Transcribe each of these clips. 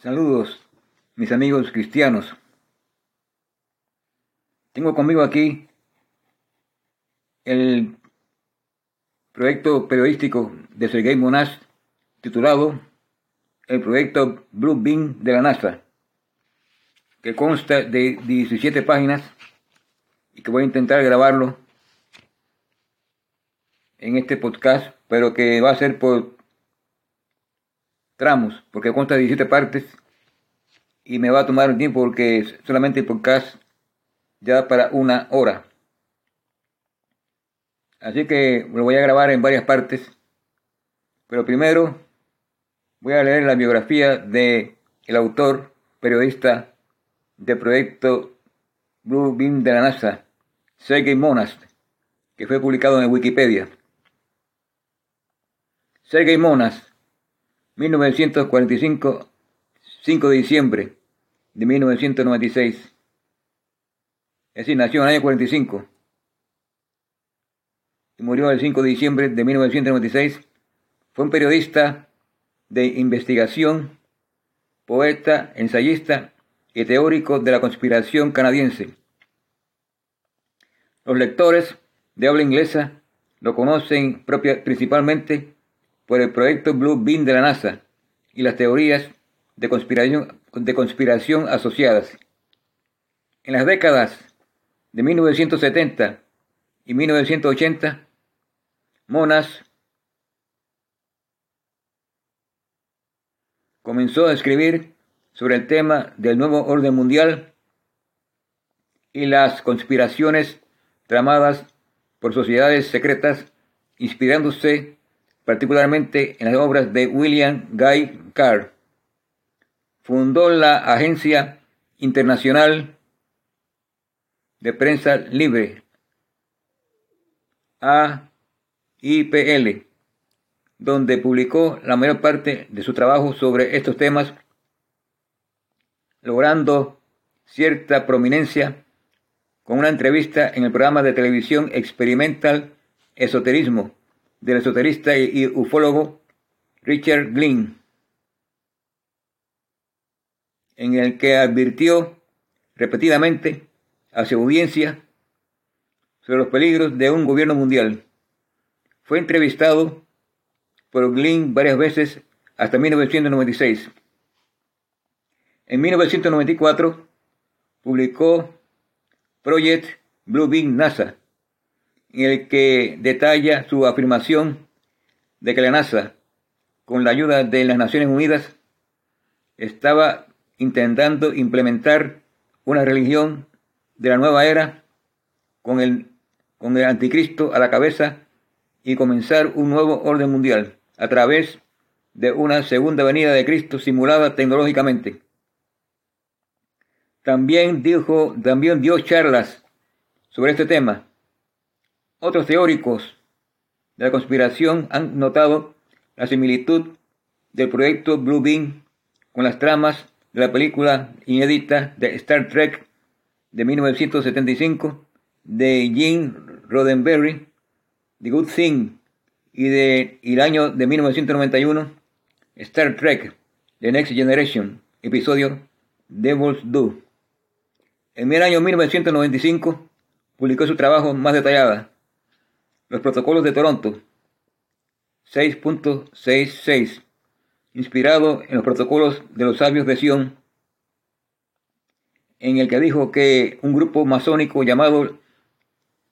Saludos, mis amigos cristianos. Tengo conmigo aquí el proyecto periodístico de Sergei Monas titulado El proyecto Blue Beam de la NASA, que consta de 17 páginas y que voy a intentar grabarlo en este podcast, pero que va a ser por tramos, porque consta de 17 partes y me va a tomar un tiempo porque solamente el podcast ya para una hora. Así que lo voy a grabar en varias partes, pero primero voy a leer la biografía de el autor, periodista del proyecto Blue Beam de la NASA, Sergei Monast, que fue publicado en Wikipedia. Sergei Monast 1945, 5 de diciembre de 1996. Es decir, nació en el año 45 y murió el 5 de diciembre de 1996. Fue un periodista de investigación, poeta, ensayista y teórico de la conspiración canadiense. Los lectores de habla inglesa lo conocen propia, principalmente por el proyecto Blue Beam de la NASA y las teorías de conspiración, de conspiración asociadas. En las décadas de 1970 y 1980, Monas comenzó a escribir sobre el tema del nuevo orden mundial y las conspiraciones tramadas por sociedades secretas, inspirándose particularmente en las obras de William Guy Carr. Fundó la Agencia Internacional de Prensa Libre, AIPL, donde publicó la mayor parte de su trabajo sobre estos temas, logrando cierta prominencia con una entrevista en el programa de televisión experimental Esoterismo del esoterista y ufólogo Richard Glynn, en el que advirtió repetidamente a su audiencia sobre los peligros de un gobierno mundial. Fue entrevistado por Glynn varias veces hasta 1996. En 1994 publicó Project Blue Beam NASA, en el que detalla su afirmación de que la NASA, con la ayuda de las Naciones Unidas, estaba intentando implementar una religión de la nueva era con el, con el anticristo a la cabeza y comenzar un nuevo orden mundial a través de una segunda venida de Cristo simulada tecnológicamente. También dijo, también dio charlas sobre este tema otros teóricos de la conspiración han notado la similitud del proyecto Blue Beam con las tramas de la película inédita de Star Trek de 1975 de Gene Roddenberry, The Good Thing, y de el año de 1991 Star Trek The Next Generation, episodio Devil's Do. En el año 1995 publicó su trabajo más detallada, los protocolos de Toronto 6.66, inspirado en los protocolos de los sabios de Sion, en el que dijo que un grupo masónico llamado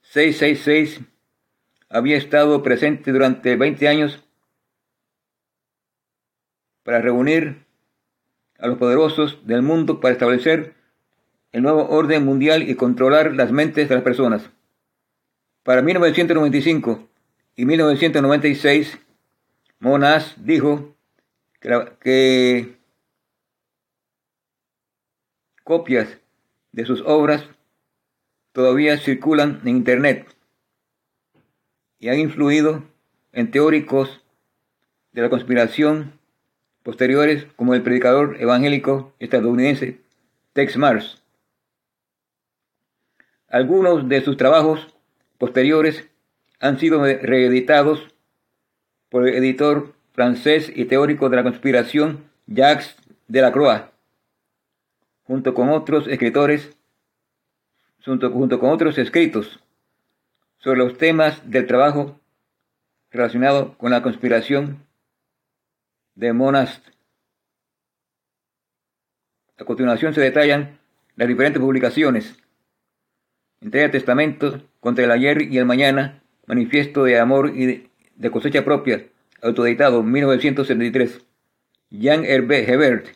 666 había estado presente durante 20 años para reunir a los poderosos del mundo para establecer el nuevo orden mundial y controlar las mentes de las personas. Para 1995 y 1996, Monas dijo que, copias de sus obras todavía circulan en Internet y han influido en teóricos de la conspiración posteriores como el predicador evangélico estadounidense Tex Mars. Algunos de sus trabajos posteriores han sido reeditados por el editor francés y teórico de la conspiración Jacques de la Croix, junto con otros escritores, junto con otros escritos sobre los temas del trabajo relacionado con la conspiración de Monast. A continuación se detallan las diferentes publicaciones. Entrega testamentos contra el ayer y el mañana, manifiesto de amor y de, cosecha propia, autoeditado 1973. Jean Hervé Hebert.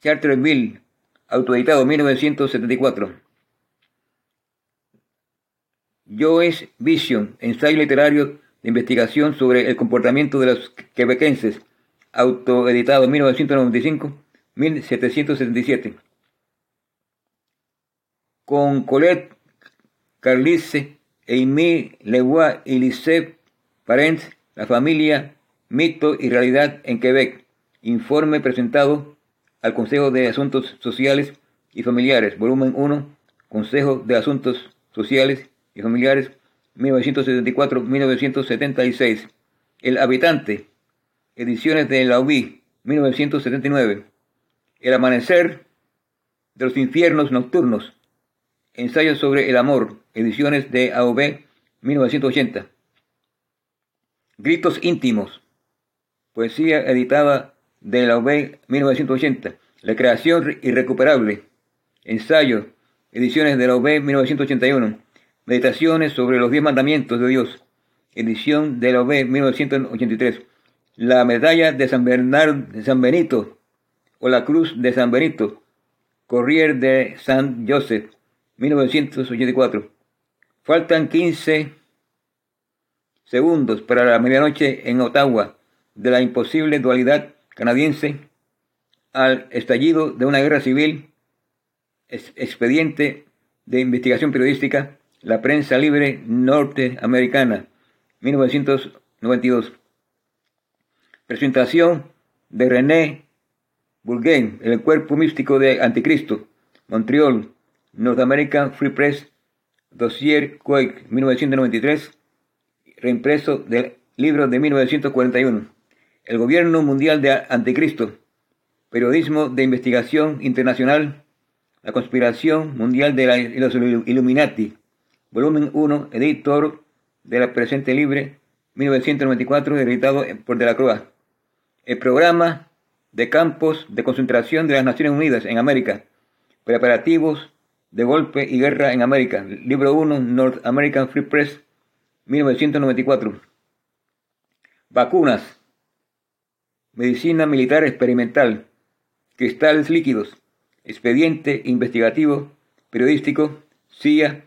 Charterville, autoeditado 1974. Joyce Vision, ensayo literario de investigación sobre el comportamiento de los quebequenses, autoeditado 1995-1777. Con Colette Carlice, Amy Leroy y Lisette Parent, la familia, mito y realidad en Quebec. Informe presentado al Consejo de Asuntos Sociales y Familiares, volumen 1, Consejo de Asuntos Sociales y familiares 1974-1976. El habitante, ediciones de la UBI 1979. El amanecer de los infiernos nocturnos. Ensayos sobre el amor, ediciones de AOB 1980. Gritos íntimos. Poesía editada de la UB 1980. La creación irrecuperable. Ensayo. Ediciones de la UB 1981. Meditaciones sobre los diez mandamientos de Dios, edición de la OB 1983. La medalla de San, Bernardo, de San Benito o la cruz de San Benito, Corrier de San Joseph, 1984. Faltan 15 segundos para la medianoche en Ottawa de la imposible dualidad canadiense al estallido de una guerra civil, expediente de investigación periodística la prensa libre norteamericana, 1992. Presentación de René Bourgain, El cuerpo místico de Anticristo, Montreal, North American Free Press, Dossier Quake, 1993, reimpreso del libro de 1941. El gobierno mundial de Anticristo, periodismo de investigación internacional, la conspiración mundial de los Illuminati, volumen 1, editor de la presente libre, 1994, editado por De la Croix. El programa de campos de concentración de las Naciones Unidas en América. Preparativos de golpe y guerra en América. Libro 1, North American Free Press, 1994. Vacunas. Medicina militar experimental. Cristales líquidos. Expediente investigativo periodístico. CIA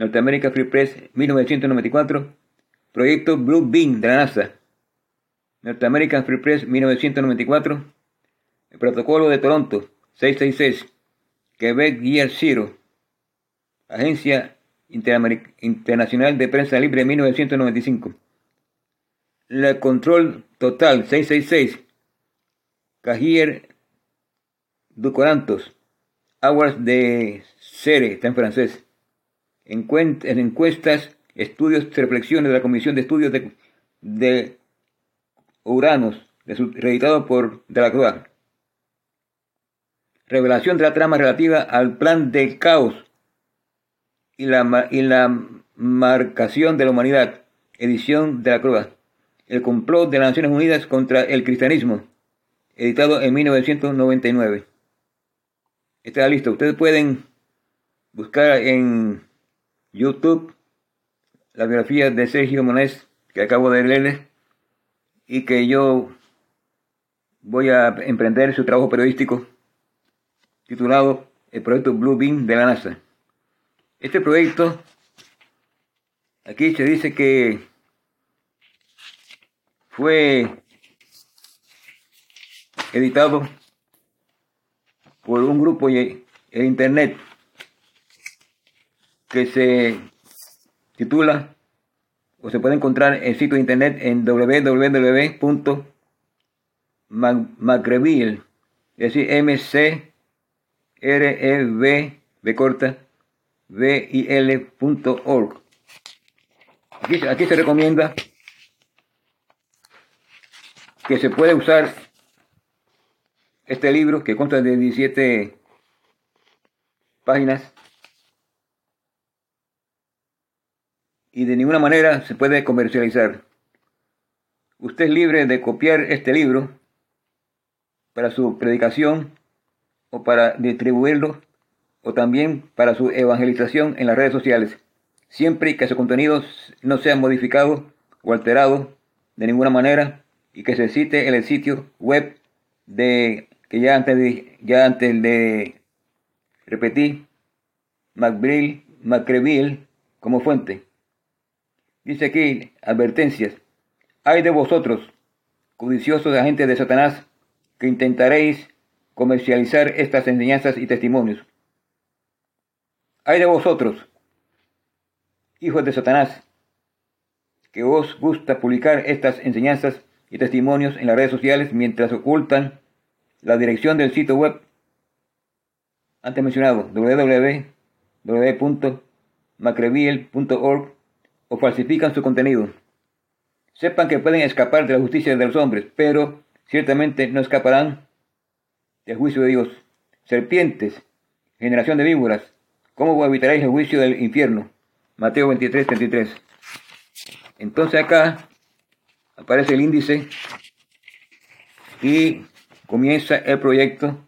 Norteamérica Free Press 1994, Proyecto Blue Beam de la NASA, Norteamerican Free Press 1994, el Protocolo de Toronto 666, Quebec Year Zero, Agencia Internacional de Prensa Libre 1995, La Control Total 666, Cahier du Corantos, Hours de Sere, está en francés. En encuestas, estudios, reflexiones de la Comisión de Estudios de, de Uranos, reeditado por De la Croix. Revelación de la trama relativa al plan del caos y la, y la marcación de la humanidad, edición de la Croix. El complot de las Naciones Unidas contra el cristianismo, editado en 1999. Está listo. Ustedes pueden buscar en YouTube, la biografía de Sergio Monés, que acabo de leerle, y que yo voy a emprender su trabajo periodístico titulado El proyecto Blue Beam de la NASA. Este proyecto, aquí se dice que fue editado por un grupo en internet que se titula o se puede encontrar en el sitio de internet en www.macreville, es decir, m c r v b corta v i l.org. Aquí, aquí se recomienda que se puede usar este libro, que consta de 17 páginas, y de ninguna manera se puede comercializar. Usted es libre de copiar este libro para su predicación o para distribuirlo o también para su evangelización en las redes sociales, siempre que su contenido no sea modificado o alterado de ninguna manera y que se cite en el sitio web de que ya antes de, ya antes de repetir McBrill, McCreville como fuente. Dice aquí advertencias. Hay de vosotros, codiciosos agentes de Satanás, que intentaréis comercializar estas enseñanzas y testimonios. Hay de vosotros, hijos de Satanás, que os gusta publicar estas enseñanzas y testimonios en las redes sociales mientras ocultan la dirección del sitio web antes mencionado www.macreviel.org o falsifican su contenido. Sepan que pueden escapar de la justicia de los hombres, pero ciertamente no escaparán del juicio de Dios. Serpientes, generación de víboras, ¿cómo evitaréis el juicio del infierno? Mateo 23, 33. Entonces acá aparece el índice y comienza el proyecto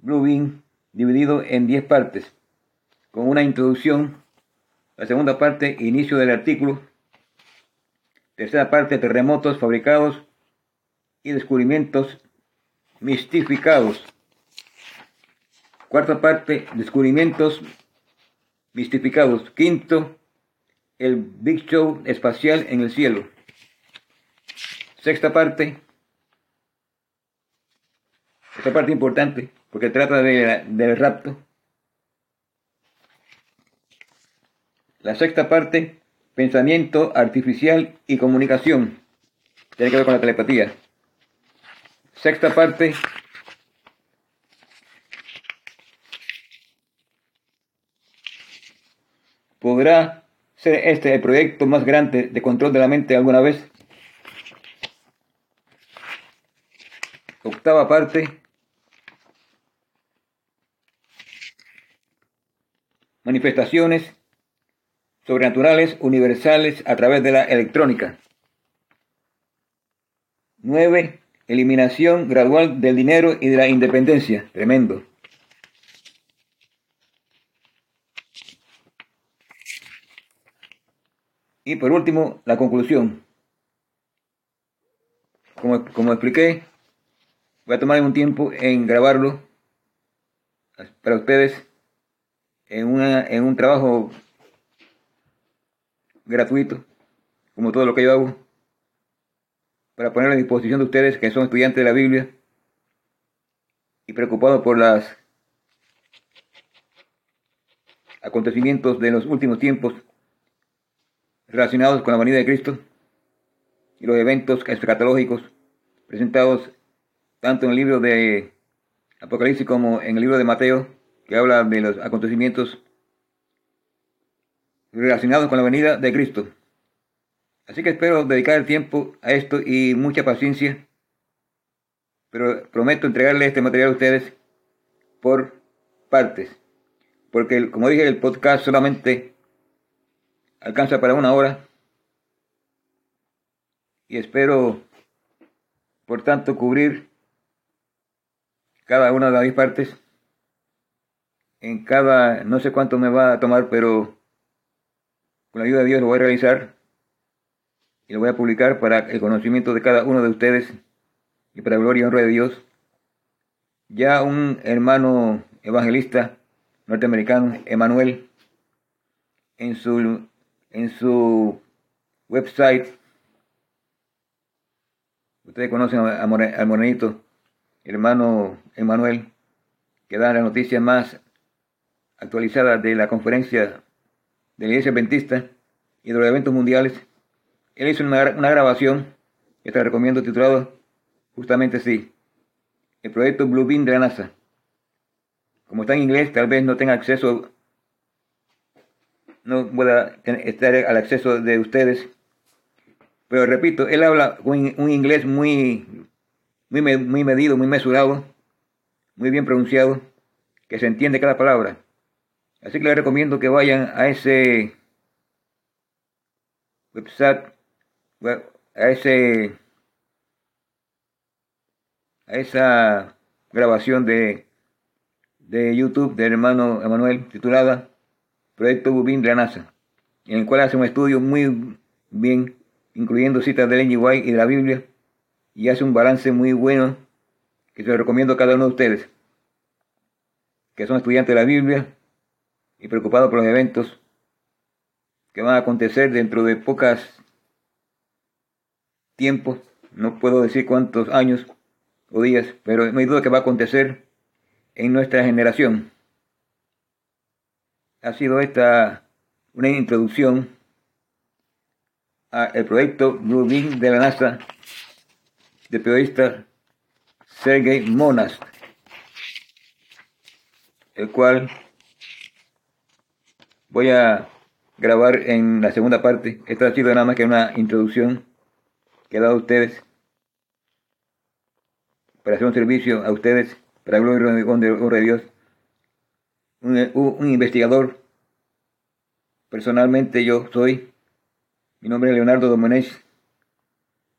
Bluebeam dividido en 10 partes, con una introducción, la segunda parte, inicio del artículo, tercera parte, terremotos fabricados y descubrimientos mistificados. Cuarta parte, descubrimientos mistificados. Quinto, el Big Show espacial en el cielo. Sexta parte, esta parte importante, porque trata de, del rapto. La sexta parte, pensamiento artificial y comunicación. Tiene que ver con la telepatía. Sexta parte. ¿Podrá ser este el proyecto más grande de control de la mente alguna vez? Octava parte. Manifestaciones sobrenaturales universales a través de la electrónica. 9 eliminación gradual del dinero y de la independencia. Tremendo. Y por último, la conclusión. Como, como expliqué, voy a tomar un tiempo en grabarlo para ustedes en, una, en un trabajo gratuito, como todo lo que yo hago para poner a disposición de ustedes que son estudiantes de la Biblia y preocupados por los acontecimientos de los últimos tiempos relacionados con la venida de Cristo y los eventos escatológicos presentados tanto en el libro de Apocalipsis como en el libro de Mateo, que habla de los acontecimientos relacionados con la venida de Cristo. Así que espero dedicar el tiempo a esto y mucha paciencia. Pero prometo entregarle este material a ustedes por partes. Porque, como dije, el podcast solamente alcanza para una hora. Y espero, por tanto, cubrir cada una de las 10 partes. En cada, no sé cuánto me va a tomar, pero con la ayuda de Dios lo voy a realizar y lo voy a publicar para el conocimiento de cada uno de ustedes y para gloria y honra de Dios. Ya un hermano evangelista norteamericano, Emanuel, en su, en su website, ustedes conocen al morenito, hermano Emanuel, que da la noticia más actualizada de la conferencia de la Iglesia Adventista y de los eventos mundiales él hizo una, grabación que te recomiendo titulado justamente así, el proyecto Bluebeam de la NASA. Como está en inglés, tal vez no tenga acceso, no pueda estar al acceso de ustedes. Pero repito, él habla un, inglés muy muy, muy medido, muy mesurado, muy bien pronunciado, que se entiende cada palabra. Así que les recomiendo que vayan a ese website, a ese a esa grabación de, de YouTube del hermano Emanuel titulada Proyecto Bubín de la NASA, en el cual hace un estudio muy bien, incluyendo citas de Lenny White y de la Biblia, y hace un balance muy bueno que se lo recomiendo a cada uno de ustedes, que son estudiantes de la Biblia y preocupados por los eventos que van a acontecer dentro de pocas tiempos, no puedo decir cuántos años o días, pero no hay duda que va a acontecer en nuestra generación. Ha sido esta una introducción al proyecto Blue Beam de la NASA del periodista Sergei Monast, el cual voy a grabar en la segunda parte. Esta ha sido nada más que una introducción que he dado a ustedes para hacer un servicio a ustedes, para gloria de Dios. Un, investigador, personalmente yo soy, mi nombre es Leonardo Domenech,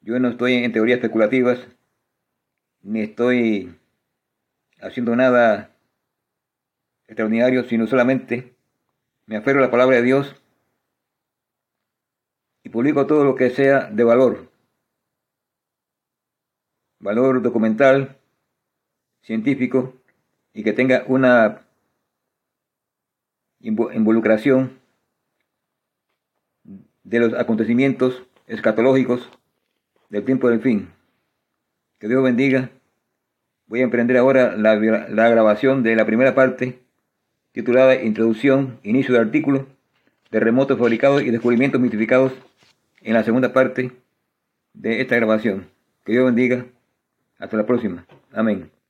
yo no estoy en teorías especulativas, ni estoy haciendo nada extraordinario, sino solamente me aferro a la palabra de Dios y publico todo lo que sea de valor. Valor documental, científico y que tenga una involucración de los acontecimientos escatológicos del tiempo del fin. Que Dios bendiga. Voy a emprender ahora la, grabación de la primera parte titulada Introducción, Inicio de artículo, terremotos fabricados y descubrimientos mitificados en la segunda parte de esta grabación. Que Dios bendiga. Hasta la próxima. Amén.